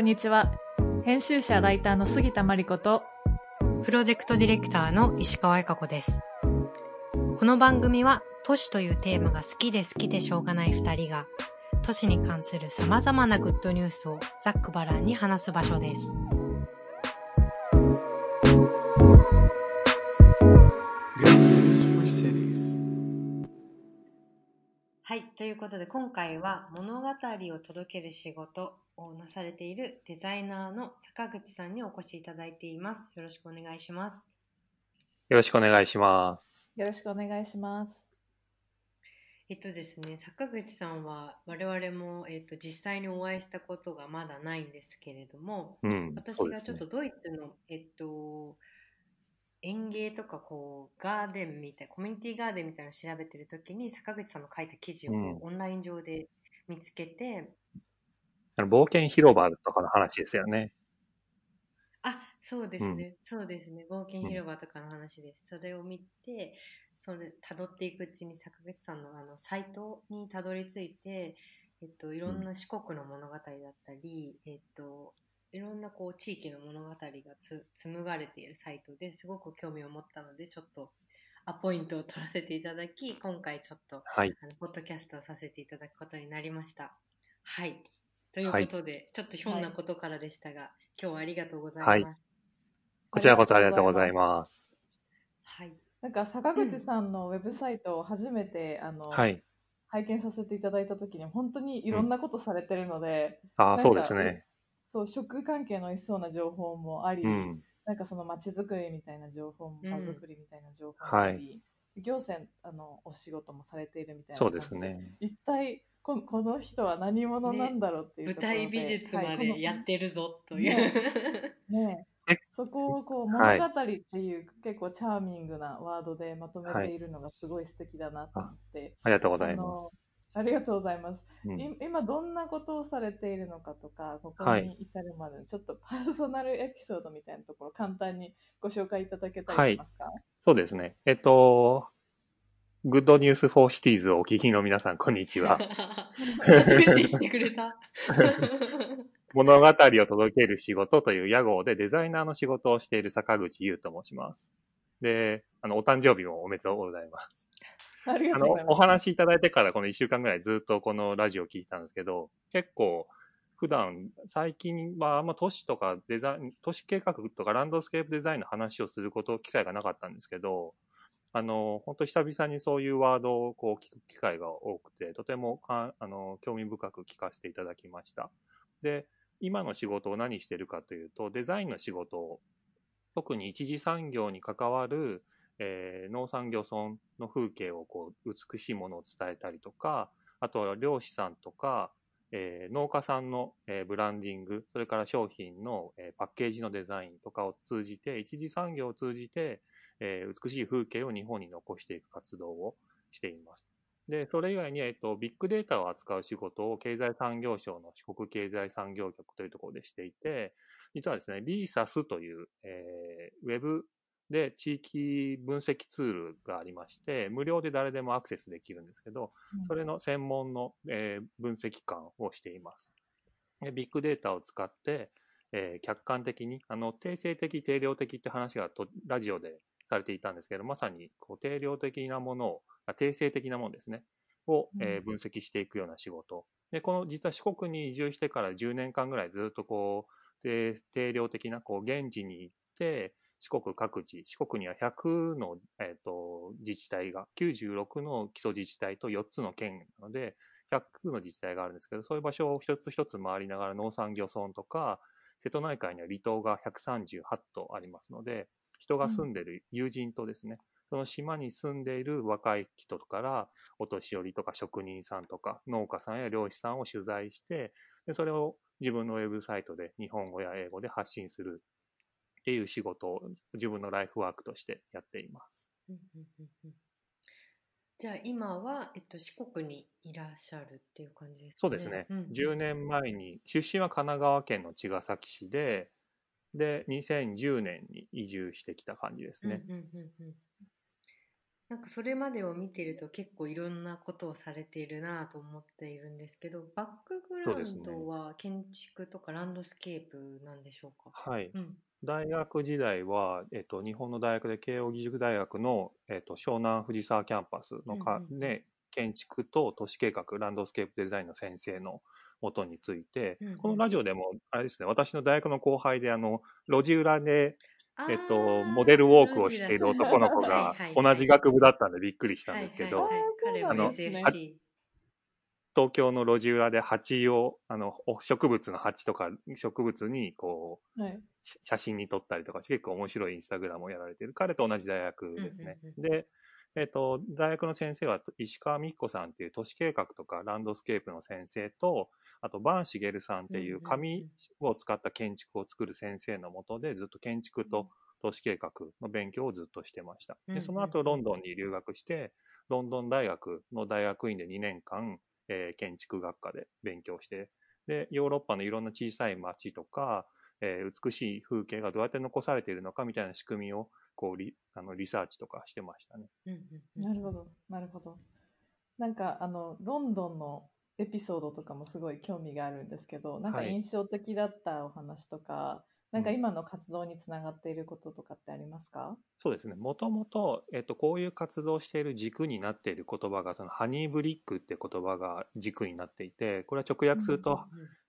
こんにちは。編集者ライターの杉田真理子と、プロジェクトディレクターの石川恵香子です。この番組は都市というテーマが好きで好きでしょうがない二人が都市に関する様々なグッドニュースをざっくばらんに話す場所です。はい。ということで今回は物語を届ける仕事をなされているデザイナーの坂口さんにお越しいただいています。よろしくお願いします。よろしくお願いします。よろしくお願いします。えっとですね、坂口さんは我々も、えっと、実際にお会いしたことがまだないんですけれども、うん。私がちょっとドイツの、えっと、園芸とかこうガーデンみたいコミュニティガーデンみたいなのを調べてる時に坂口さんの書いた記事をうんオンライン上で見つけて、あの冒険広場とかの話ですよね。あそうですね、そうですね冒険広場とかの話です、それを見てそれ辿っていくうちに坂口さんのあのサイトにたどり着いて、えっと、いろんな四国の物語だったり、えっと、いろんなこう地域の物語がつ紡がれているサイトですごく興味を持ったのでちょっとアポイントを取らせていただき今回ちょっとはい。あのポッドキャストをさせていただくことになりました。はい。ということで、ちょっとひょんなことからでしたが、今日はありがとうございます。はいこちらこそありがとうございます。はい。なんか坂口さんのウェブサイトを初めて、あの、はい。拝見させていただいたときに本当にいろんなことされてるので、ああ、なんかそうですね。そう食関係の美味しそうな情報もあり、うん。なんかその街づくりみたいな情報も場づくりみたいな情報もあり、行政あのお仕事もされているみたいなそうですね。一体ここの人は何者なんだろうっていう舞ところで、台美術までやってるぞという。ねね。えそこをこうはい。物語っていう結構チャーミングなワードでまとめているのがすごい素敵だなと思って、ありがとうございまあのありがとうございます、す。うん。い今どんなことをされているのかとかここはいに至るまでのちょっとパーソナルエピソードみたいなところ簡単にご紹介いただけたりしますか、そうですね。えっと、 Good News for Cities をお聞きの皆さん、こんにちは。初めて言ってくれた。物語を届ける仕事という屋号でデザイナーの仕事をしている坂口優と申します。で、あの、お誕生日もおめでとうございます。ありがあのとうござい、ますお話しいただいてからこの1週間ぐらいずっとこのラジオを聞いてたんですけど、結構、普段、最近はあんま都市とかデザイン、都市計画とかランドスケープデザインの話をすること、機会がなかったんですけど、あの、本当久々にそういうワードをこう聞く機会が多くて、とてもかあの興味深く聞かせていただきました。で、今の仕事を何してるかというと、デザインの仕事を、特に一次産業に関わるえー農産漁村の風景をこう美しいものを伝えたりとか、あとは漁師さんとか、えー農家さんの、えーブランディング、それから商品の、えーパッケージのデザインとかを通じて、一次産業を通じて、えー美しい風景を日本に残していく活動をしています。で、それ以外に、えっと、ビッグデータを扱う仕事を経済産業省の四国経済産業局というところでしていて、実はですね、リーサスという、えーウェブで地域分析ツールがありまして、無料で誰でもアクセスできるんですけど、うんそれの専門の、えー分析官をしています。でビッグデータを使って、えー客観的に、あの、定性的、定量的って話がとラジオでされていたんですけど、まさにこう定量的なものを、あ定性的なものですね、を、え分析していくような仕事。で、この実は四国に移住してから10年間ぐらいずっとこう、定定量的な、こう、現地に行って、四国各地、四国には100の、えー、と自治体が、96の基礎自治体と4つの県なので、100の自治体があるんですけど、そういう場所を一つ一つ回りながら農産漁村とか、瀬戸内海には離島が138島ありますので、人が住んでる友人とですね、その島に住んでいる若い人から、お年寄りとか職人さんとか農家さんや漁師さんを取材して、でそれを自分のウェブサイトで日本語や英語で発信するっていう仕事を自分のライフワークとしてやっています。じゃあ今は、えっと、四国にいらっしゃるっていう感じですかね。そうですね。ん10年前に、出身は神奈川県の茅ヶ崎市で、で、2010年に移住してきた感じですね。うんうんうんうんなんかそれまでを見てると結構いろんなことをされているなと思っているんですけど、バックグラウンドは建築とかランドスケープなんでしょうか？はい。うん。大学時代は、えっと、日本の大学で慶應義塾大学の、えっと、湘南藤沢キャンパスのか、うんうんうんね、建築と都市計画、ランドスケープデザインの先生のもとについて、うんうんこのラジオでも、あれですね、私の大学の後輩で、あの、路地裏で、えっと、モデルウォークをしている男の子が同じ学部だったんでびっくりしたんですけど、あの。東京の路地裏で蜂を、あの、お植物の蜂とか植物にこう、はい。し写真に撮ったりとかして結構面白いインスタグラムをやられている。彼と同じ大学ですね。うんうんで、えっ、と、大学の先生は石川幹子さんっていう都市計画とかランドスケープの先生と、あと、坂茂さんっていう紙を使った建築を作る先生のもとでずっと建築と都市計画の勉強をずっとしてました。うんで、その後ロンドンに留学して、ロンドン大学の大学院で2年間、えー建築学科で勉強して、で、ヨーロッパのいろんな小さい街とか、えー美しい風景がどうやって残されているのかみたいな仕組みをこうリあのリサーチとかしてましたね。うんうんうんなるほど、なるほど。なんか、あの、ロンドンのエピソードとかもすごい興味があるんですけど、なんかはい。印象的だったお話とか、なんか今の活動につながっていることとかってありますか？そうですね。もともと、えっと、こういう活動をしている軸になっている言葉が、そのハニーブリックって言葉が軸になっていて、これは直訳すると、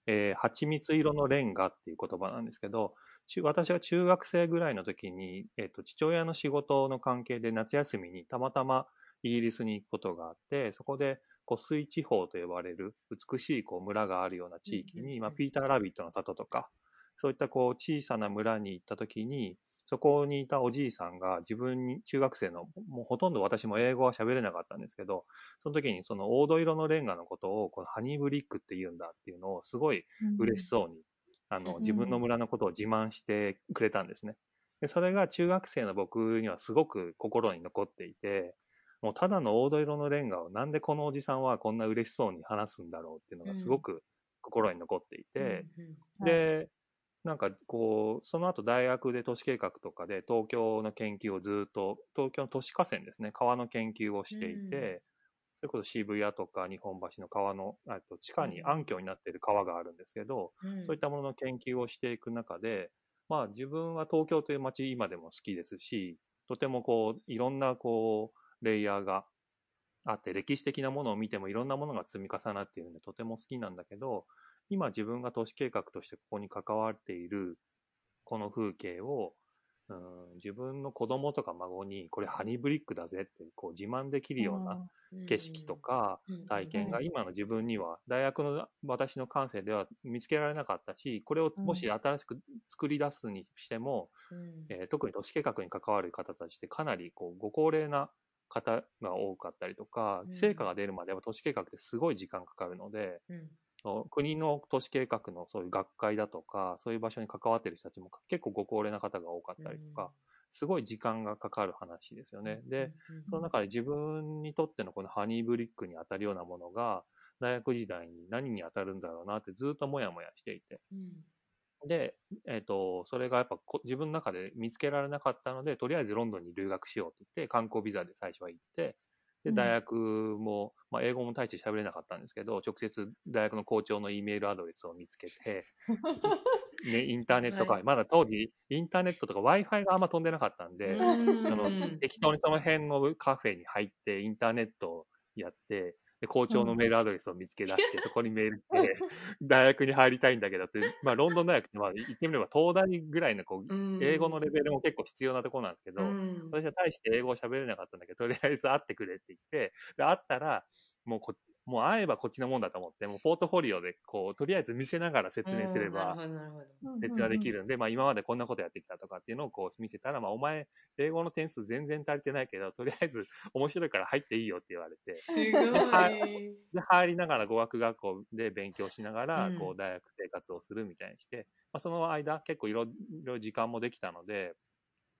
えー蜂蜜色のレンガっていう言葉なんですけど、中私が中学生ぐらいの時に、えっと、父親の仕事の関係で夏休みにたまたまイギリスに行くことがあって、そこで、湖水地方と呼ばれる美しいこう村があるような地域に、まあ、ピーター・ラビットの里とか、そういったこう小さな村に行った時に、そこにいたおじいさんが自分に、中学生の、もうほとんど私も英語は喋れなかったんですけど、その時にその黄土色のレンガのことを、このハニーブリックって言うんだっていうのをすごい嬉しそうに、あの、うん。自分の村のことを自慢してくれたんですね。で、それが中学生の僕にはすごく心に残っていて、もうただの黄土色のレンガをなんでこのおじさんはこんな嬉しそうに話すんだろうっていうのがすごく心に残っていて、で、なんかこう、その後大学で都市計画とかで東京の研究をずっと、東京の都市河川ですね、川の研究をしていて、うん。それこそ渋谷とか日本橋の川の、あと地下にうん。暗渠になっている川があるんですけど、うん。そういったものの研究をしていく中で、まあ自分は東京という街今でも好きですし、とてもこう、いろんなこう、レイヤーがあって、歴史的なものを見てもいろんなものが積み重なっているので、とても好きなんだけど、今自分が都市計画としてここに関わっている、この風景を、うん、自分の子供とか孫に、これハニーブリックだぜってこう自慢できるような景色とか、うん。体験がうん。今の自分には大学の私の感性では見つけられなかったしこれをもし新しく作り出すにしても、うん。えー特に都市計画に関わる方たちってかなりこうご高齢な方が多かったりとかうん。成果が出るまでは都市計画ってすごい時間かかるので、うん。お国の都市計画のそういう学会だとかそういう場所に関わってる人たちも結構ご高齢な方が多かったりとか、すごい時間がかかる話ですよね。で、その中で自分にとってのこのハニーブリックに当たるようなものが、大学時代に何に当たるんだろうなってずっともやもやしていて。うんで、えっ、と、それがやっぱこ自分の中で見つけられなかったので、とりあえずロンドンに留学しようって言って、観光ビザで最初は行って、で、うん。大学も、まあ、英語も大して喋れなかったんですけど、直接大学の校長の E メールアドレスを見つけて、ね、インターネットか、はい。まだ当時、インターネットとか Wi-Fi があんま飛んでなかったんで、うん。あの適当にその辺のカフェに入って、インターネットをやって、で校長のメールアドレスを見つけ出して、そこにメールして、大学に入りたいんだけどって、まあ、ロンドン大学って、まあ、言ってみれば東大ぐらいのこう、英語のレベルも結構必要なところなんですけど、うん。私は大して英語を喋れなかったんだけど、とりあえず会ってくれって言って、で会ったら、もうこ、もう会えばこっちのもんだと思って、もうポートフォリオで、こう、とりあえず見せながら説明すれば、説話できるんで、まあ今までこんなことやってきたとかっていうのをこう見せたら、まあお前、英語の点数全然足りてないけど、とりあえず面白いから入っていいよって言われて、すごい。はいで、入りながら語学学校で勉強しながら、うん。こう大学生活をするみたいにして、まあその間結構いろいろ時間もできたので、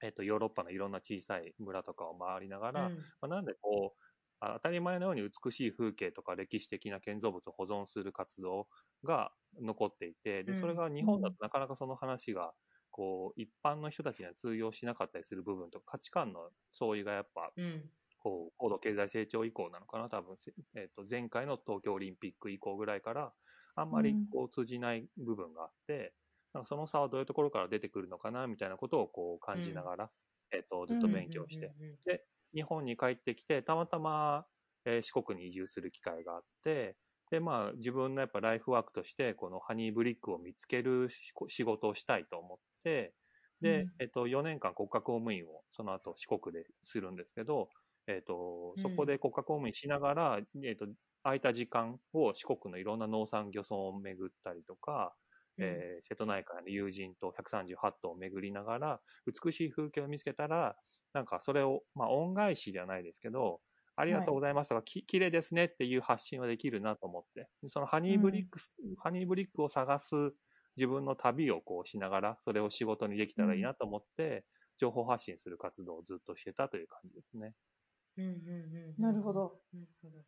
えっと、ヨーロッパのいろんな小さい村とかを回りながら、うん。まあ、なんでこう、あ当たり前のように美しい風景とか歴史的な建造物を保存する活動が残っていて、で、うん。それが日本だとなかなかその話が、こう、一般の人たちには通用しなかったりする部分とか、価値観の相違がやっぱ、うん。こう、高度経済成長以降なのかな、多分、えっ、と、前回の東京オリンピック以降ぐらいから、あんまりこう通じない部分があって、なんかその差はどういうところから出てくるのかな、みたいなことをこう感じながら、えっ、と、ずっと勉強して、で、日本に帰ってきて、たまたま、えー、四国に移住する機会があって、で、まあ、自分のやっぱライフワークとして、このハニーブリックを見つける仕事をしたいと思って、で、うん、えっと、4年間国家公務員をその後四国でするんですけど、えっと、そこで国家公務員しながら、うん、えっと、空いた時間を四国のいろんな農産漁村を巡ったりとか、うん、えー、瀬戸内海の友人と138頭を巡りながら、美しい風景を見つけたら、なんかそれを、まあ、恩返しじゃないですけど、ありがとうございますとか、はい、き綺麗ですねっていう発信はできるなと思って、そのハニーブリックス、うん、ハニーブリックを探す自分の旅をこうしながら、それを仕事にできたらいいなと思って、うん、情報発信する活動をずっとしてたという感じですね。うんうんうん、なるほど。なるほど。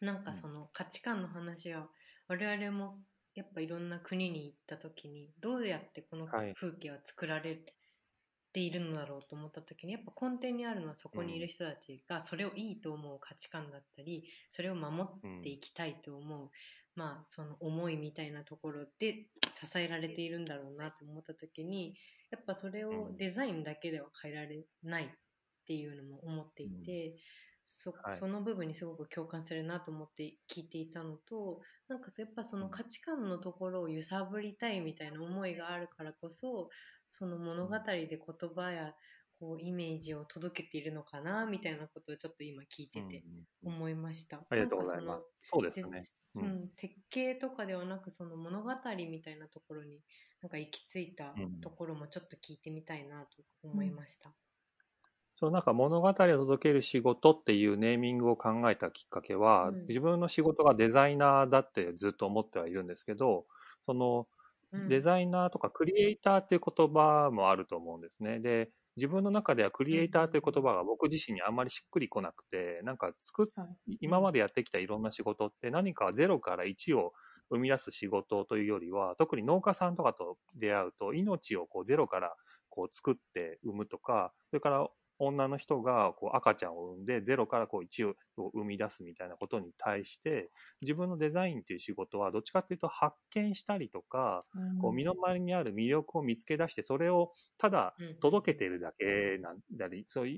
なんかその価値観の話は、我々もやっぱいろんな国に行った時に、どうやってこの風景は作られているのだろうと思った時にやっぱ根底にあるのはそこにいる人たちがそれをいいと思う価値観だったりそれを守っていきたいと思う、まあその思いみたいなところで支えられているんだろうなと思った時にやっぱそれをデザインだけでは変えられないっていうのも思っていて。そその部分にすごく共感するなと思って聞いていたのとなんかやっぱその価値観のところを揺さぶりたいみたいな思いがあるからこそその物語で言葉やこうイメージを届けているのかなみたいなことをちょっと今聞いてて思いました。ありがとうございます。そうですね、うん。設計とかではなくその物語みたいなところになんか行き着いたところもちょっと聞いてみたいなと思いました。うん、そうなんか物語を届ける仕事っていうネーミングを考えたきっかけは、うん、自分の仕事がデザイナーだってずっと思ってはいるんですけど、そのデザイナーとかクリエイターっていう言葉もあると思うんですね。で、自分の中ではクリエイターという言葉が僕自身にあんまりしっくりこなくて、なんか作っ、今までやってきたいろんな仕事って何か0から1を生み出す仕事というよりは、特に農家さんとかと出会うと、命をこうゼロからこう作って産むとか、それから女の人がこう赤ちゃんを産んでゼロからこう1を生み出すみたいなことに対して自分のデザインという仕事はどっちかっていうと発見したりとか、こう身の回りにある魅力を見つけ出してそれをただ届けてるだけなんだり、そう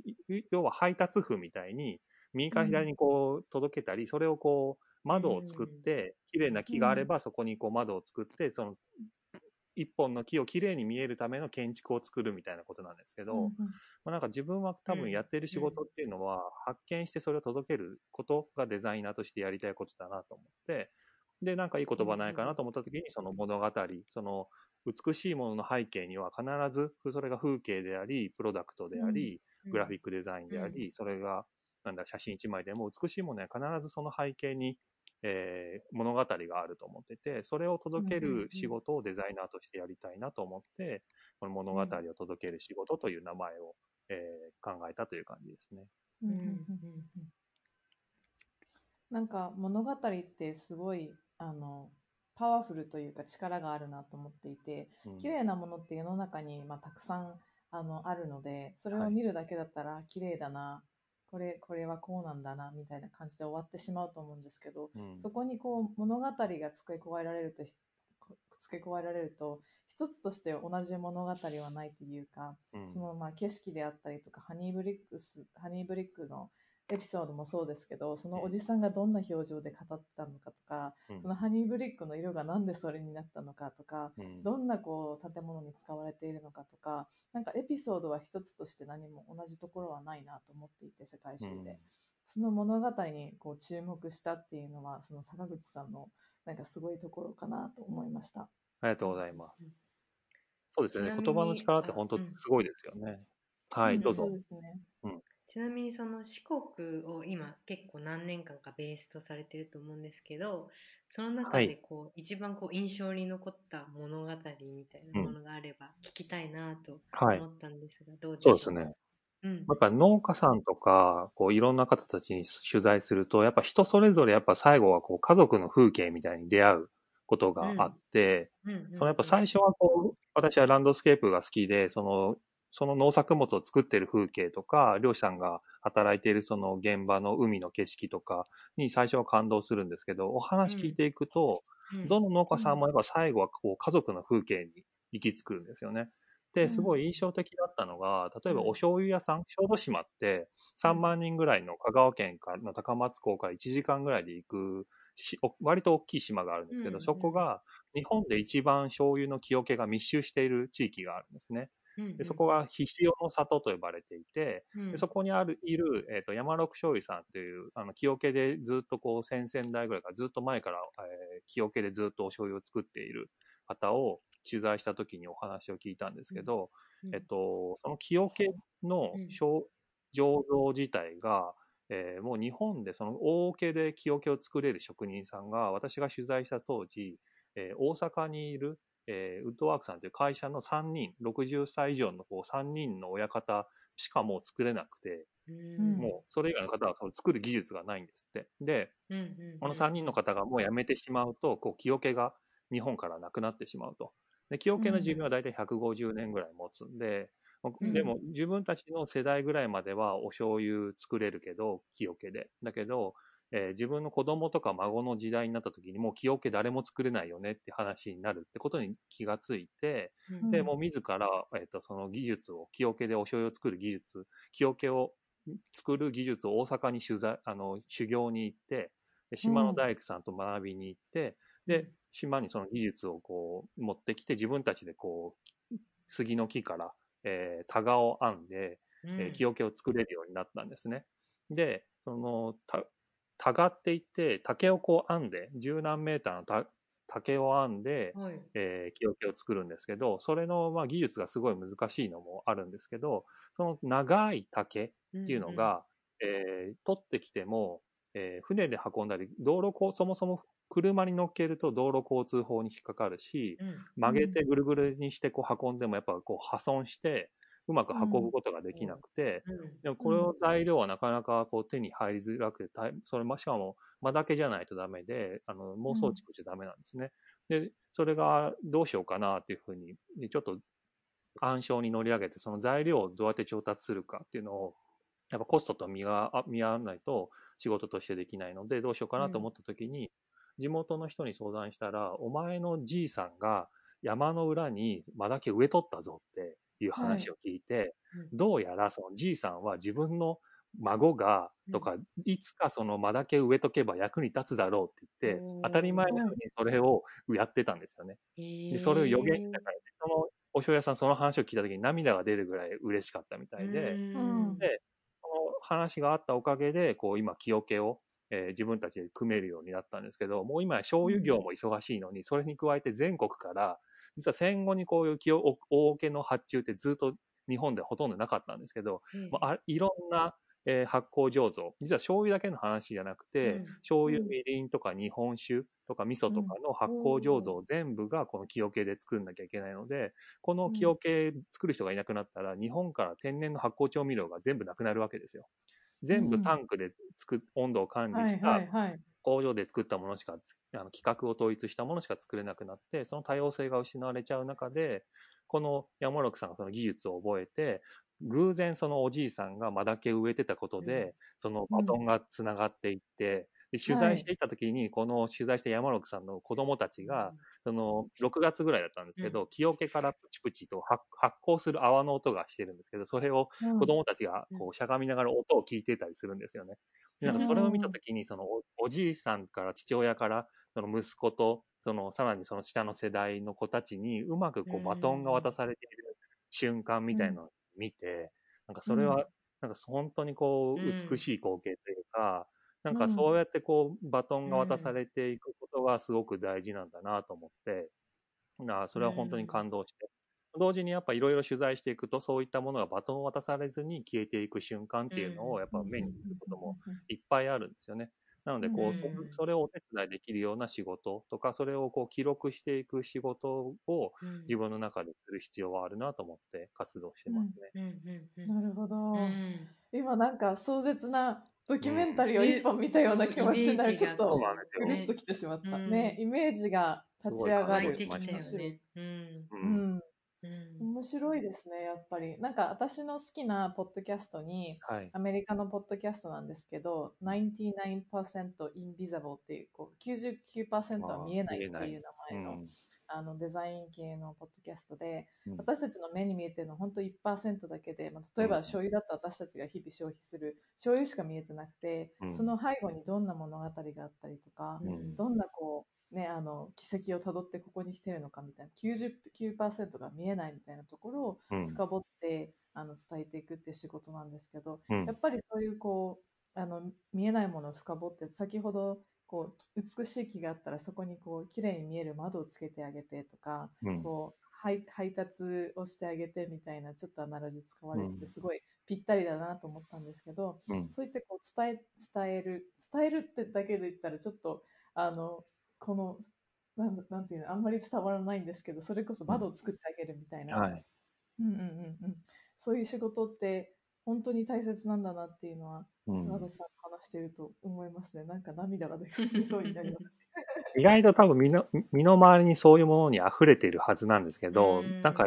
要は配達夫みたいに右から左にこう届けたり、それをこう窓を作って、綺麗な木があればそこにこう窓を作って、その一本の木をきれいに見えるための建築を作るみたいなことなんですけど、うんうん、まあ、なんか自分は多分やってる仕事っていうのは、発見してそれを届けることがデザイナーとしてやりたいことだなと思って、で、なんかいい言葉ないかなと思った時に、その物語、その美しいものの背景には必ず、それが風景であり、プロダクトであり、グラフィックデザインであり、それが、なんだ、写真一枚でも美しいものは必ずその背景にえー、物語があると思ってて、それを届ける仕事をデザイナーとしてやりたいなと思って、この物語を届ける仕事という名前を、えー、考えたという感じですね。なんか物語ってすごいあのパワフルというか力があるなと思っていて、綺麗なものって世の中に、まあ、たくさんあのあるのでそれを見るだけだったら綺麗だな、これこれはこうなんだなみたいな感じで終わってしまうと思うんですけど、うん、そこにこう物語が付け加えられると付け加えられると一つとして同じ物語はないというか、うん、そのまあ景色であったりとかハニーブリックスハニーブリックのエピソードもそうですけど、そのおじさんがどんな表情で語ってたのかとか、うん、そのハニーブリックの色がなんでそれになったのかとか、うん、どんなこう建物に使われているのかとか、なんかエピソードは一つとして何も同じところはないなと思っていて、世界中で。うん、その物語にこう注目したっていうのは、その坂口さんのなんかすごいところかなと思いました。ありがとうございます。そうですね。言葉の力って本当すごいですよね。はい、どうぞ。そうですね。うんちなみにその四国を今結構何年間かベースとされてると思うんですけどその中でこう、はい、一番こう印象に残った物語みたいなものがあれば聞きたいなと思ったんですが、うん、どうでしょう？そうですね。うん、やっぱ農家さんとか、こういろんな方たちに取材すると、やっぱ人それぞれやっぱ最後はこう家族の風景みたいに出会うことがあって、そのやっぱ最初はこう、私はランドスケープが好きで、そのその農作物を作ってる風景とか、漁師さんが働いているその現場の海の景色とかに最初は感動するんですけど、お話聞いていくと、どの農家さんもやっぱ最後はこう家族の風景に行き着くんですよね。で、すごい印象的だったのが、例えばお醤油屋さん、小豆島って3万人ぐらいの香川県からの高松港から1時間ぐらいで行くし、割と大きい島があるんですけど、そこが日本で一番醤油の木桶が密集している地域があるんですね。でそこはひしおの里と呼ばれていて、でそこにあるいる、えーと、山六醤油さんというあの木桶でずっとこう先々代ぐらいからずっと前から、えー、木桶でずっとお醤油を作っている方を取材した時にお話を聞いたんですけど、うん、えっと、その木桶の醸造自体が、えー、もう日本でその大桶で木桶を作れる職人さんが私が取材した当時、えー、大阪にいるえー、ウッドワークさんという会社の3人、60歳以上のこう3人の親方しかもう作れなくて、もうそれ以外の方はその作る技術がないんですって。で、この3人の方がもう辞めてしまうと、こう、木桶が日本からなくなってしまうと。で、木桶の寿命は大体150年ぐらい持つんで、でも自分たちの世代ぐらいまではお醤油作れるけど、木桶で。だけど、えー、自分の子供とか孫の時代になった時にもう木桶誰も作れないよねって話になるってことに気がついて、うん、で、もう自ら、えっ、ー、と、その技術を、木桶でお醤油を作る技術、木桶を作る技術を大阪に取材、あの、修行に行って、島の大工さんと学びに行って、うん、で、島にその技術をこう持ってきて自分たちでこう、杉の木から、えー、タガを編んで、えー、木桶を作れるようになったんですね。で、その、たがっていって、竹をこう編んで、十何メーターの竹を編んで、はい、えー、木桶を作るんですけど、それの、まあ、技術がすごい難しいのもあるんですけど、その長い竹っていうのが、うんうん、えー、取ってきても、えー、船で運んだり、道路こそもそも車に乗っけると道路交通法に引っかかるし、うん、曲げてぐるぐるにしてこう運んでもやっぱこう破損して、うまく運ぶことができなくて、でもこの材料はなかなかこう手に入りづらくて、それしかも間だけじゃないとダメで、あの、妄想畜じゃダメなんですね。で、それがどうしようかなっていうふうに、ちょっと暗礁に乗り上げて、その材料をどうやって調達するかっていうのを、やっぱコストと見が見合わないと仕事としてできないので、どうしようかなと思った時に、地元の人に相談したら、お前のじいさんが山の裏に間だけ植えとったぞっていう話を聞いて、はい、どうやらそのじいさんは自分の孫がとか、いつかその間だけ植えとけば役に立つだろうって言って、当たり前のようにそれをやってたんですよね。でそれを予言したから、そのお醤油屋さんその話を聞いた時に涙が出るぐらい嬉しかったみたいで、で、その話があったおかげで、こう今、木桶を、えー、自分たちで組めるようになったんですけど、もう今醤油業も忙しいのに、それに加えて全国から実は戦後にこういう大桶の発注ってずっと日本ではほとんどなかったんですけど、うん、まあ、いろんな、えー、発酵醸造。実は醤油だけの話じゃなくて、うん、醤油みりんとか日本酒とか味噌とかの発酵醸造全部がこの木桶で作んなきゃいけないのでこの木桶作る人がいなくなったら日本から天然の発酵調味料が全部なくなるわけですよ。全部タンクでつく、温度を管理した工場で作ったものしか、あの規格を統一したものしか作れなくなって、その多様性が失われちゃう中で、この山六さんがその技術を覚えて、偶然そのおじいさんが間だけ植えてたことで、うん、そのバトンがつながっていって、で取材していった時に、はい、この取材した山六さんの子供たちが、その6月ぐらいだったんですけど、うん、木桶からプチプチと発酵する泡の音がしてるんですけど、それを子供たちがこうしゃがみながら音を聞いてたりするんですよね。なんかそれを見た時に、そのおじいさんから父親から、その息子と、そのさらにその下の世代の子たちにうまくこうバトンが渡されている瞬間みたいなのを見て、なんかそれは、なんか本当にこう美しい光景というか、なんかそうやってこう、バトンが渡されていくことがすごく大事なんだなと思って、なそれは本当に感動して、同時にやっぱいろいろ取材していくと、そういったものがバトンを渡されずに消えていく瞬間っていうのをやっぱ目にすることもいっぱいあるんですよね。なので、こう、それをお手伝いできるような仕事とか、それをこう記録していく仕事を自分の中でする必要はあるなと思って活動してますね。なるほど。今なんか壮絶なドキュメンタリーを一本見たような気持ちになる、ちょっと、ぐるっときてしまった。ね、イメージが立ち上がる。てきたよね。うん。うん。面白いですね、やっぱり。なんか私の好きなポッドキャストに、はい。アメリカのポッドキャストなんですけど、99% invisible っていう、こう99%は見えないっていう名前の,、あのデザイン系のポッドキャストで、うん。私たちの目に見えてるのは本当1%だけで、まあ、例えば醤油だと私たちが日々消費する醤油しか見えてなくて、うん。その背後にどんな物語があったりとか、うん。どんなこう、ね、あの軌跡をたどってここに来てるのかみたいな99%が見えないみたいなところをうん。深掘ってあの伝えていくって仕事なんですけど、うん。やっぱりそういうこうあの見えないものを深掘って先ほどこうき美しい木があったらそこにこう綺麗に見える窓をつけてあげてとか、うん。こう配配達をしてあげてみたいなちょっとアナロジー使われてうん。てすごいぴったりだなと思ったんですけど、うん。そういってこう伝え伝える伝えるってだけで言ったらちょっとあのこのなんなんていうのあんまり伝わらないんですけどそれこそ窓を作ってあげるみたいな、はい。うんうんうんうん、そういう仕事って本当に大切なんだなっていうのはうんさんと話していると思いますね。なんか涙が出出そうになります。意外と多分身の身の回りにそういうものに溢れているはずなんですけど、うんなんか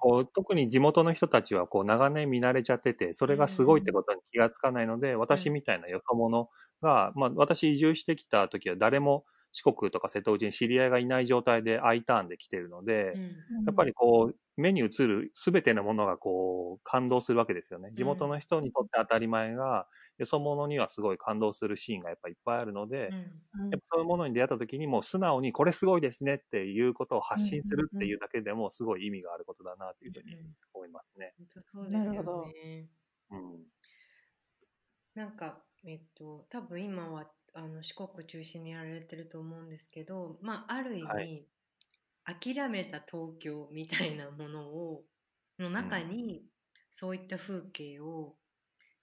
こう特に地元の人たちはこう長年見慣れちゃってて、それがすごいってことに気がつかないので、私みたいなよそ者が、まあ私移住してきた時は誰も四国とか瀬戸内に知り合いがいない状態で I ターンで来てるので、やっぱりこう、目に映るすべてのものがこう、感動するわけですよね。地元の人にとって当たり前が、よそ者にはすごい感動するシーンがやっぱいっぱいあるので、うんやっぱそういうものに出会った時にもう素直にこれすごいですねっていうことを発信するっていうだけでもすごい意味があることだなというふうに思いますね。本当そうですよなるほどね。うん。なんか、えっと、多分今はあの四国中心にやられてると思うんですけど、まあ、ある意味、はい諦めた東京みたいなものをの中に、そういった風景を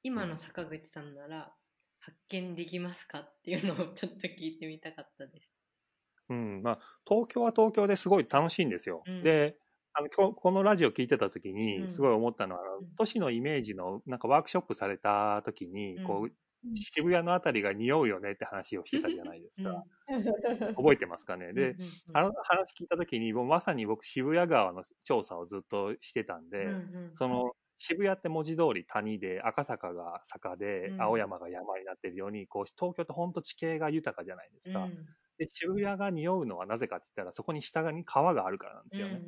今の坂口さんなら発見できますかっていうのをちょっと聞いてみたかったです。うん。まあ、東京は東京ですごい楽しいんですよ。うん。で、あの、今日このラジオ聞いてた時うん。に、すごい思ったのは、うん。都市のイメージのなんかワークショップされた時に、こうう、渋谷のあたりが匂うよねって話をしてたじゃないですか。うん 覚えてますかね。で、あの話聞いた時に、もうまさに僕渋谷川の調査をずっとしてたんで、その渋谷って文字通り谷で赤坂が坂でうん青山が山になってるように、こう東京って本当地形が豊かじゃないですか。で渋谷が匂うのはなぜかって言ったらそこに下に川があるからなんですよね。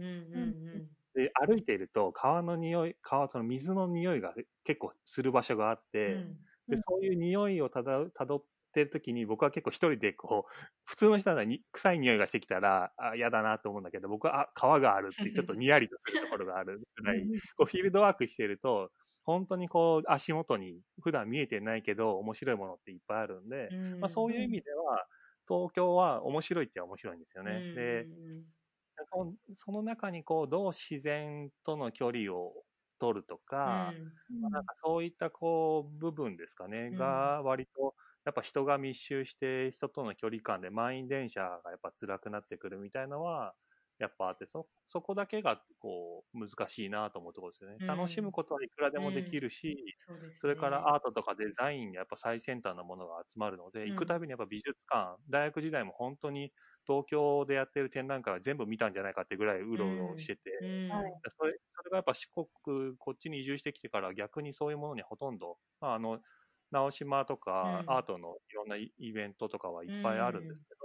で歩いていると川の匂い川その水の匂いが結構する場所があって、うんでそういう匂いをたどってる時に僕は結構一人でこう普通の人ならに臭い匂いがしてきたらあ嫌だなと思うんだけど僕はあ川があるってちょっとにやりとするところがあるぐらいこうフィールドワークしてると本当にこう足元に普段見えてないけど面白いものっていっぱいあるんで、うんまあ、そういう意味では東京は面白いって面白いんですよね。うんでその中にこうどう自然との距離を取るとか、まあなんかそういったこう部分ですかね、うん。が割とやっぱ人が密集して人との距離感で満員電車がやっぱ辛くなってくるみたいのはやっぱあってそそこだけがこう難しいなと思うところですよね、うん。楽しむことはいくらでもできるし、そうですね。それからアートとかデザインにやっぱ最先端のものが集まるので、うん。行くたびにやっぱ美術館大学時代も本当に東京でやってる展覧会は全部見たんじゃないかってぐらいうろうろしてて、それそれがやっぱ四国、こっちに移住してきてから逆にそういうものにほとんど、まあ、あの、直島とかうん。アートのいろんなイイベントとかはいっぱいあるんですけど、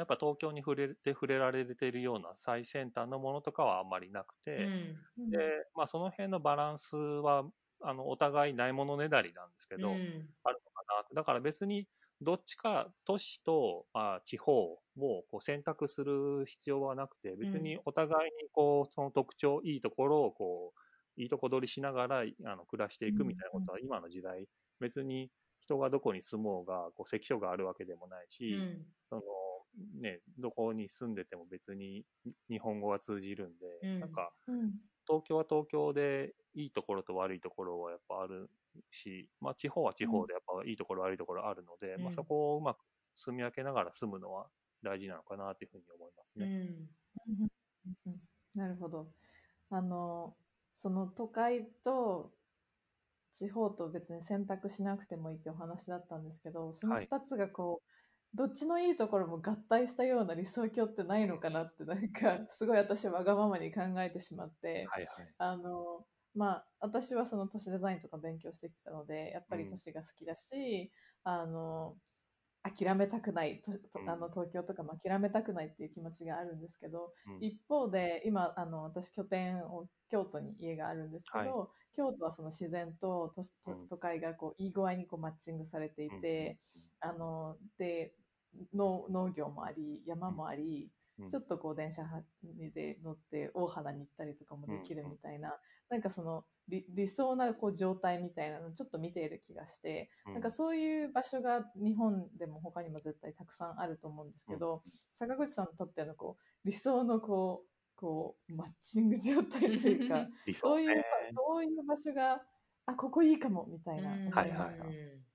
やっぱ東京に触れて触れられているような最先端のものとかはあんまりなくて、うん。で、まあその辺のバランスは、あの、お互いないものねだりなんですけど、うん。あるのかなだから別にどっちか都市とあ地方をこう選択する必要はなくて別にお互いにこうその特徴いいところをこういいとこ取りしながらあの暮らしていくみたいなことは今の時代別に人がどこに住もうがこう関所があるわけでもないし、うん。そのね、どこに住んでても別に日本語は通じるんで、うん。なんかうん。東京は東京でいいところと悪いところはやっぱあるし、まあ地方は地方でやっぱいいところ悪いところあるので、うん。まあそこをうまく住み分けながら住むのは大事なのかなというふうに思いますね。うん。うん。なるほど。あの、その都会と地方と別に選択しなくてもいいってお話だったんですけど、そのはい。二つがこう、どっちのいいところも合体したような理想郷ってないのかなって、なんか、すごい私わがままに考えてしまって、はいはい。あの、まあ、私はその都市デザインとか勉強してきたので、やっぱり都市が好きだし、あの、諦めたくない、とあの東京とかも諦めたくないっていう気持ちがあるんですけど、うん。一方で今あの私拠点を京都に家があるんですけど、は京都はその自然と都市都会がこういい具合にこうマッチングされていて、あので農農業もあり山もあり、うん。ちょっとこう電車で乗って大原に行ったりとかもできるみたいな、なんかその理理想なこう状態みたいなのをちょっと見ている気がして、うん。なんかそういう場所が日本でも他にも絶対たくさんあると思うんですけど、坂口さんにとってのこう理想のこうこうマッチング状態というか 理想そういうね。そういう場所があここいいかもみたいな、うん。思いますか、はい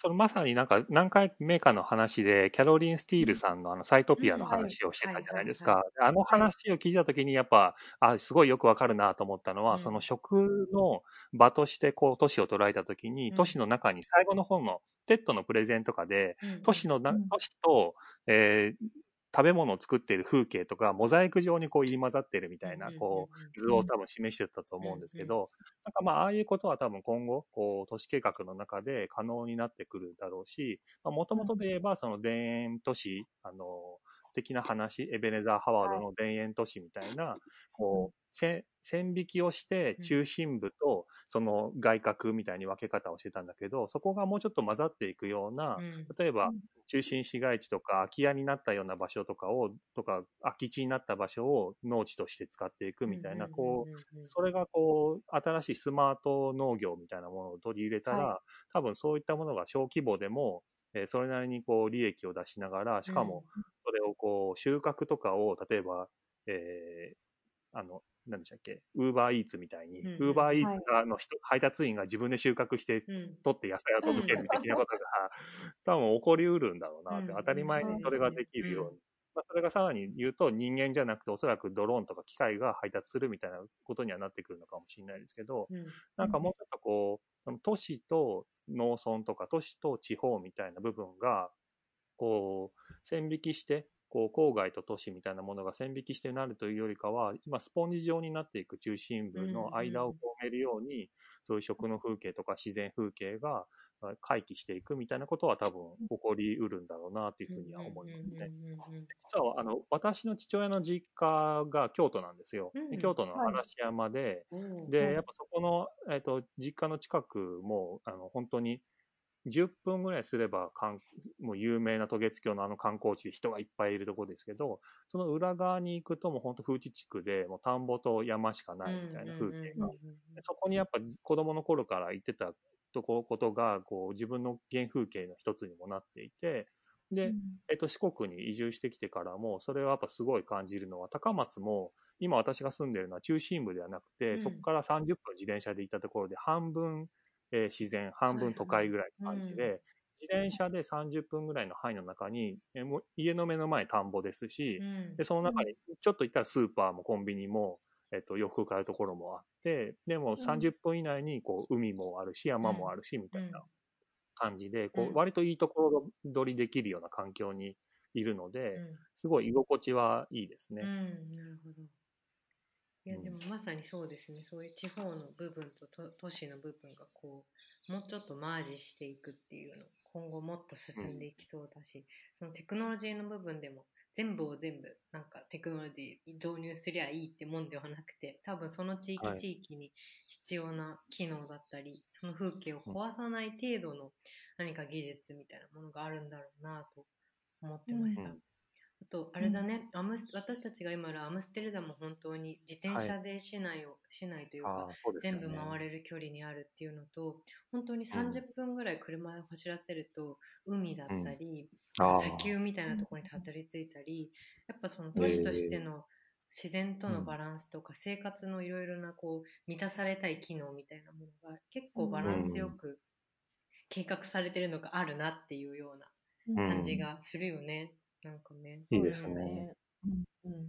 そのまさになんか何回目かの話で、キャロリン・スティールさんのあのサイトピアの話をしてたじゃないですか。あの話を聞いたときにやっぱ、あ、すごいよくわかるなと思ったのは、うん。その食の場としてこう都市を捉えたときに、うん。都市の中に最後の方の TED のプレゼンとかで、うん。都市のな、うん。都市と、えー食べ物を作っている風景とか、モザイク状にこう入り混ざってるみたいな、こう、図を多分示してたと思うんですけど、なんかまあ、ああいうことは多分今後、こう、都市計画の中で可能になってくるだろうし、もともとで言えば、その田園都市、あの、的な話、エベネザー・ハワードの田園都市みたいな、こう、せ線引きをしてうん。中心部とその外角みたいに分け方をしてたんだけど、そこがもうちょっと混ざっていくような、うん。例えばうん。中心市街地とか空き家になったような場所とかを、とか空き地になった場所を農地として使っていくみたいな、こう、うんそれがこう、新しいスマート農業みたいなものを取り入れたら、は多分そういったものが小規模でも、えーそれなりにこう利益を出しながら、しかもそれをこう収穫とかを、例えば、えーあの、何でしたっけ、ウーバーイーツみたいに、うんウーバーイーツがの人、配達員が自分で収穫してうん。取って野菜を届けるみたいなことが、多分起こりうるんだろうなって、うん当たり前にそれができるように。まあ、それがさらに言うと人間じゃなくておそらくドローンとか機械が配達するみたいなことにはなってくるのかもしれないですけど、うん。なんかもうちょっとこう、その都市と農村とか都市と地方みたいな部分が、こう、線引きして、こう、郊外と都市みたいなものが線引きしてなるというよりかは、今、スポンジ状になっていく中心部の間を埋めるように、そういう食の風景とか自然風景があ回帰していくみたいなことは多分起こりうるんだろうなというふうには思いますね。実は、あの、私の父親の実家が京都なんですよ。京都の嵐山で、はい。やっぱそこの、えっ、と、実家の近くも、あの、本当に、10分ぐらいすればもう有名な渡月橋のあの観光地で人がいっぱいいるところですけど、その裏側に行くともう本当風地地区で、もう田んぼと山しかないみたいな風景が、そこにやっぱ子供の頃から行ってたとこことが、こう自分の原風景の一つにもなっていて、で、えっと、四国に移住してきてからも、それはやっぱすごい感じるのは、高松も、今私が住んでるのは中心部ではなくて、うん。そこから30分自転車で行ったところで、半分、えー自然、半分都会ぐらいの感じで、はいは自転車で30分ぐらいの範囲の中に、えーもう家の目の前田んぼですし、で、その中に、ちょっと行ったらスーパーもコンビニも、えっと、洋服買うところもあって、でも30分以内に、こう、海もあるし、山もあるし、みたいな感じで、こうん。う、割といいところ取りできるような環境にいるので、すごい居心地はいいですね。うん、なるほど。いや、うん。でもまさにそうですね。そういう地方の部分と都都市の部分がこう、もうちょっとマージしていくっていうの、今後もっと進んでいきそうだし、そのテクノロジーの部分でも、全部を全部、なんかテクノロジー導入すりゃいいってもんではなくて、多分その地域はい地域に必要な機能だったり、その風景を壊さない程度の何か技術みたいなものがあるんだろうなと思ってました。うんあと、あれだね、アムス私たちが今いるアムステルダム本当に自転車で市内を、市内というか、ああ、そうですよね。全部回れる距離にあるっていうのと、本当に30分ぐらい車で走らせると、海だったり、ああ砂丘みたいなところにたどり着いたり、やっぱその都市としての自然とのバランスとか、生活のいろいろなこう、満たされたい機能みたいなものが結構バランスよく計画されてるのがあるなっていうようなうん。感じがするよね。なんかね。いいですね。うんうん。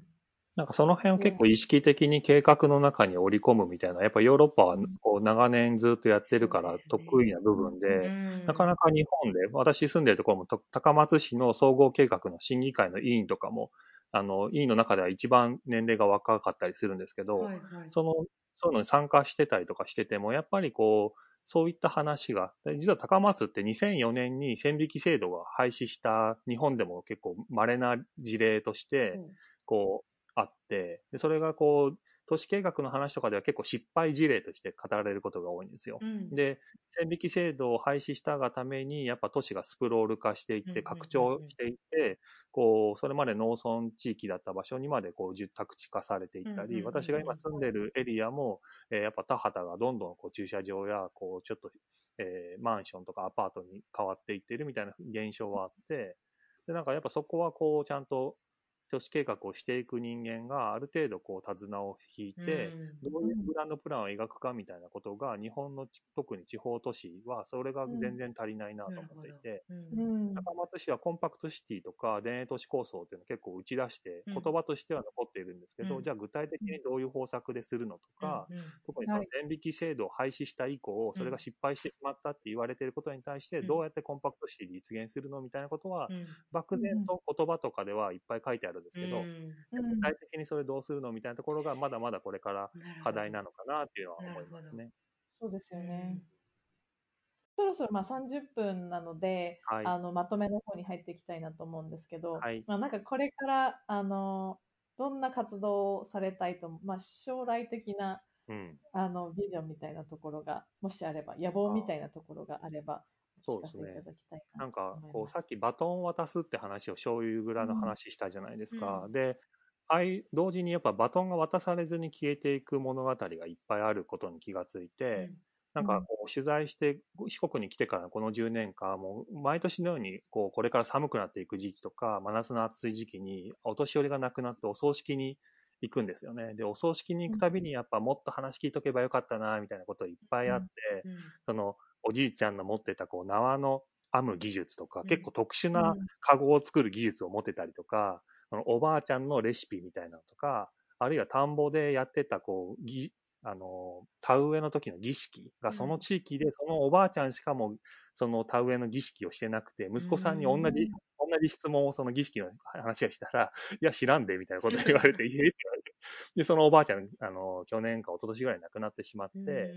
なんかその辺を結構意識的に計画の中に織り込むみたいな、やっぱヨーロッパはこう長年ずっとやってるから得意な部分で、なかなか日本で、私住んでるところも高松市の総合計画の審議会の委員とかも、あの、委員の中では一番年齢が若かったりするんですけど、はいはい、その、そういうのに参加してたりとかしてても、やっぱりこう、そういった話が、実は高松って2004年に線引き制度が廃止した日本でも結構稀な事例として、こう、あって、でそれがこう、都市計画の話とかでは結構失敗事例として語られることが多いんですよ。うん、で、線引き制度を廃止したがために、やっぱ都市がスプロール化していって、拡張していって、こう、それまで農村地域だった場所にまでこう、住宅地化されていったり、私が今住んでるエリアも、えー、やっぱ田畑がどんどんこう駐車場や、こう、ちょっと、えー、マンションとかアパートに変わっていってるみたいな現象はあって、で、なんかやっぱそこはこう、ちゃんと都市計画をしていく人間がある程度こう手綱を引いて、どういうグランドプランを描くかみたいなことが日本の特に地方都市はそれが全然足りないなと思っていて、高松市はコンパクトシティとか田園都市構想っていうのを結構打ち出して言葉としては残っているんですけど、じゃあ具体的にどういう方策でするのとか、特にその線引き制度を廃止した以降、それが失敗してしまったって言われていることに対してどうやってコンパクトシティ実現するのみたいなことは、漠然と言葉とかではいっぱい書いてあるんですけど、具体的にそれどうするのみたいなところがまだまだこれから課題なのかなっていうのは思いますね。そうですよね。そろそろまあ30分なので、はい、あのまとめの方に入っていきたいなと思うんですけど、はい、まあ、なんかこれからあのどんな活動をされたいと、まあ、将来的な、うん、あのビジョンみたいなところがもしあれば野望みたいなところがあればそうですね。なんか、こう、さっきバトンを渡すって話を醤油蔵の話したじゃないですか。うん、で、あい、同時にやっぱバトンが渡されずに消えていく物語がいっぱいあることに気がついて、うん、なんかこう取材して四国に来てからこの10年間もう毎年のようにこうこれから寒くなっていく時期とか真夏の暑い時期にお年寄りが亡くなってお葬式に行くんですよね。で、お葬式に行くたびにやっぱもっと話聞いとけばよかったな、みたいなこといっぱいあって、うん。うん、そのおじいちゃんの持ってたこう縄の編む技術とか、結構特殊なカゴを作る技術を持ってたりとか、おばあちゃんのレシピみたいなのとか、あるいは田んぼでやってたこう、ぎあの、田植えの時の儀式がその地域で、そのおばあちゃんしかもその田植えの儀式をしてなくて、息子さんに同じ、同じ質問をその儀式の話がしたら、いや、知らんで、みたいなこと言われて、いえって言われて。で、そのおばあちゃん、あの、去年か一昨年ぐらい亡くなってしまって、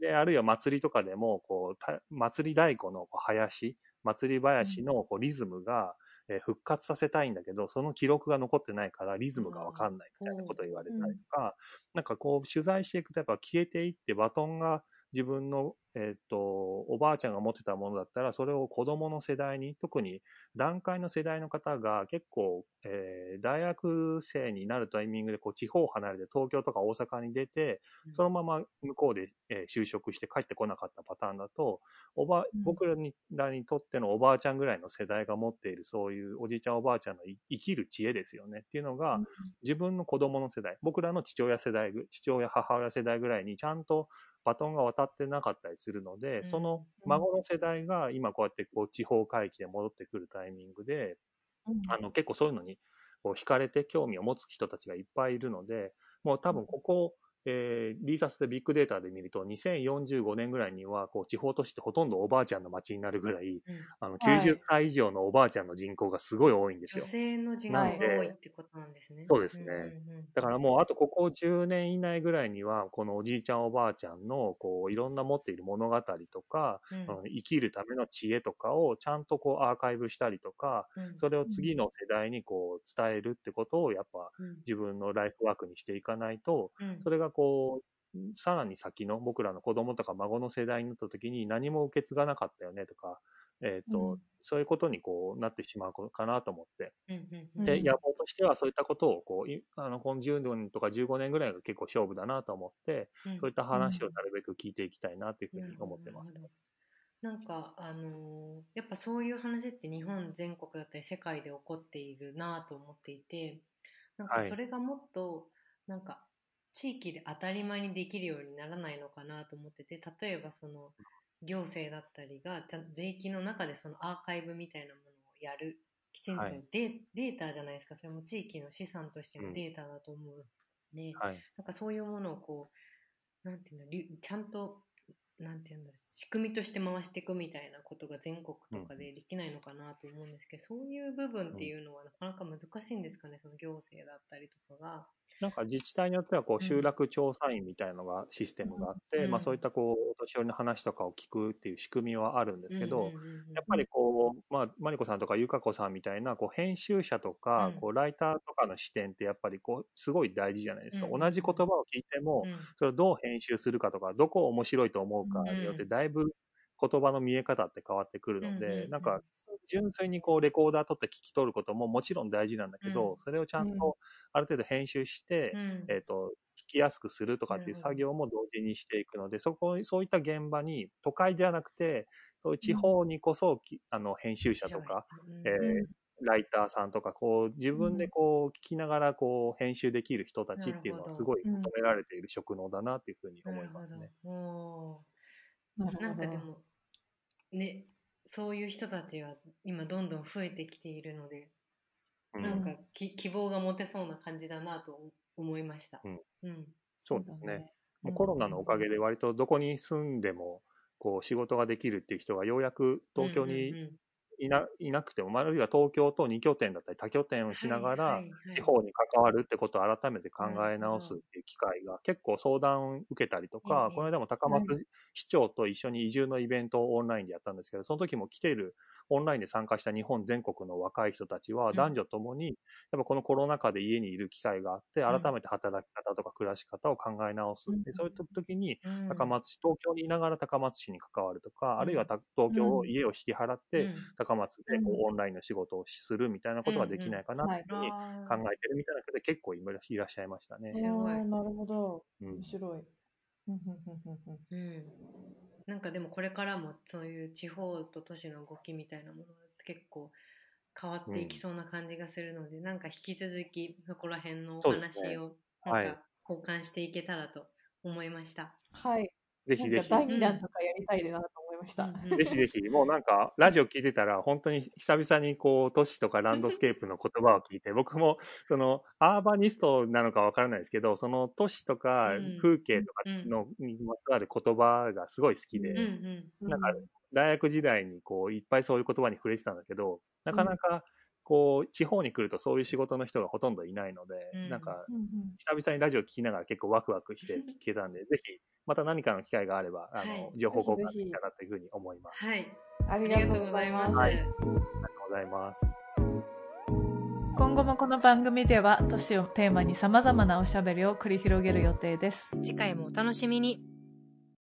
で、あるいは祭りとかでも、こう、祭り太鼓の林、祭り林のこうリズムが、え復活させたいんだけど、その記録が残ってないからリズムがわかんないみたいなことを言われたりとか、なんかこう取材していくとやっぱ消えていってバトンが自分の、えっ、と、おばあちゃんが持ってたものだったら、それを子供の世代に、特に段階の世代の方が結構、えー、大学生になるタイミングでこう地方を離れて東京とか大阪に出て、そのまま向こうで、えー、就職して帰ってこなかったパターンだと、おば、僕らにらにとってのおばあちゃんぐらいの世代が持っているそういうおじいちゃんおばあちゃんの生きる知恵ですよね。っていうのが、自分の子供の世代、僕らの父親世代、父親母親世代ぐらいにちゃんとバトンが渡ってなかったりするので、その孫の世代が今こうやってこう地方回帰で戻ってくるタイミングで、あの結構そういうのにこう惹かれて興味を持つ人たちがいっぱいいるので、もう多分ここえー、リーサスでビッグデータで見ると、2045年ぐらいには、こう、地方都市ってほとんどおばあちゃんの街になるぐらい、うん、あの、90歳以上のおばあちゃんの人口がすごい多いんですよ。女性の人口が多いってことなんですね。そうですね。うんうんうん、だからもう、あとここ10年以内ぐらいには、このおじいちゃんおばあちゃんの、こう、いろんな持っている物語とか、うん、生きるための知恵とかをちゃんとこう、アーカイブしたりとか、うん、それを次の世代にこう、伝えるってことを、やっぱ、自分のライフワークにしていかないと、それがこう、さらに先の僕らの子供とか孫の世代になった時に何も受け継がなかったよねとか、えっ、ー、と、うん、そういうことにこうなってしまうかなと思って。で、野望としてはそういったことをこう、あの、この10年とか15年ぐらいが結構勝負だなと思って、うん、そういった話をなるべく聞いていきたいなというふうに思ってます。なんか、あのー、やっぱそういう話って日本全国だったり世界で起こっているなと思っていて、なんかそれがもっと、なんか地域で当たり前にできるようにならないのかなと思ってて例えばその行政だったりがちゃん税金の中でそのアーカイブみたいなものをやるきちんとはいデ,、データじゃないですかそれも地域の資産としてのデータだと思うので、はい。なんかそういうものをこうなんていうのちゃんとなんていうんだ仕組みとして回していくみたいなことが全国とかでできないのかなと思うんですけど、そういう部分っていうのはなかなか難しいんですかねその行政だったりとかが。なんか自治体によってはこう集落調査員みたいなのがシステムがあって、うん。まあそういったこうお年寄りの話とかを聞くっていう仕組みはあるんですけど、うんうんうんうん。やっぱりこう、まあ、マリコさんとかゆかこさんみたいなこう編集者とか、うん。こうライターとかの視点ってやっぱりこうすごい大事じゃないですか、うん同じ言葉を聞いても、うん。それをどう編集するかとかどこを面白いと思うかによってだいぶ言葉の見え方って変わってくるので、うんうんうん。なんか純粋にこうレコーダー取って聞き取ることももちろん大事なんだけど、うん。それをちゃんうん。とある程度編集して、うん。えっ、と、聞きやすくするとかっていう作業も同時にしていくので、そこ、そういった現場に、都会ではなくて、そういう地方にこそ、きあの、編集者とか、うん。えーうん。ライターさんとか、こう、自分でこう、聞きながら、こう、編集できる人たちっていうのは、すごい求められている職能だなっていうふうに思いますね。なるほど。おなるほど。ーなんかでも、ね、そういう人たちは今どんどん増えてきているので、うんなんかき希望が持てそうな感じだなと思いました。うんうん。そうですね。もうコロナのおかげで、割とどこに住んでも、こう、仕事ができるっていう人がようやく東京にいな,、いなくても、まああるいは東京と2拠点だったり多拠点をしながら、地方に関わるってことを改めて考え直すっていう機会が結構相談受けたりとか、ええこの間も高松市長と一緒に移住のイベントをオンラインでやったんですけど、その時も来ているオンラインで参加した日本全国の若い人たちはん。男女ともに、やっぱこのコロナ禍で家にいる機会があって、ん。改めて働き方とか暮らし方を考え直す。うん。でそういった時にうん。高松市、東京にいながら高松市に関わるとか、あるいはた東京を家を引き払って、うん。高松でこうオンラインの仕事をするみたいなことができないかなってい。うふうにあ考えてるみたいな方で結構いらいらっしゃいましたね。なるほど。うん。面白い。うんなんかでもこれからもそういう地方と都市の動きみたいなものが結構変わっていきそうな感じがするので、なんか引き続きそこら辺のお話をはいなんか交換していけたらと思いました。はい。ぜひぜひ。第2弾とかやりたいなと思いました。ぜひぜひ、もうなんか、ラジオ聞いてたら、本当に久々にこう、都市とかランドスケープの言葉を聞いて、僕も、その、アーバニストなのかわからないですけど、その都市とかうん。風景とかの、にまつわる言葉がすごい好きで、なんか大学時代にこう、いっぱいそういう言葉に触れてたんだけど、なかなか、こう、地方に来るとそういう仕事の人がほとんどいないので、うんなんか、久々にラジオ聞きながら結構ワクワクして 聞けたんで、ぜひ、また何かの機会があれば、あの、はい情報交換できたらというふうに思います。はい。ありがとうございま。す。はいありがとうございます。今後もこの番組では都市をテーマに様々なおしゃべりを繰り広げる予定です。次回もお楽しみに。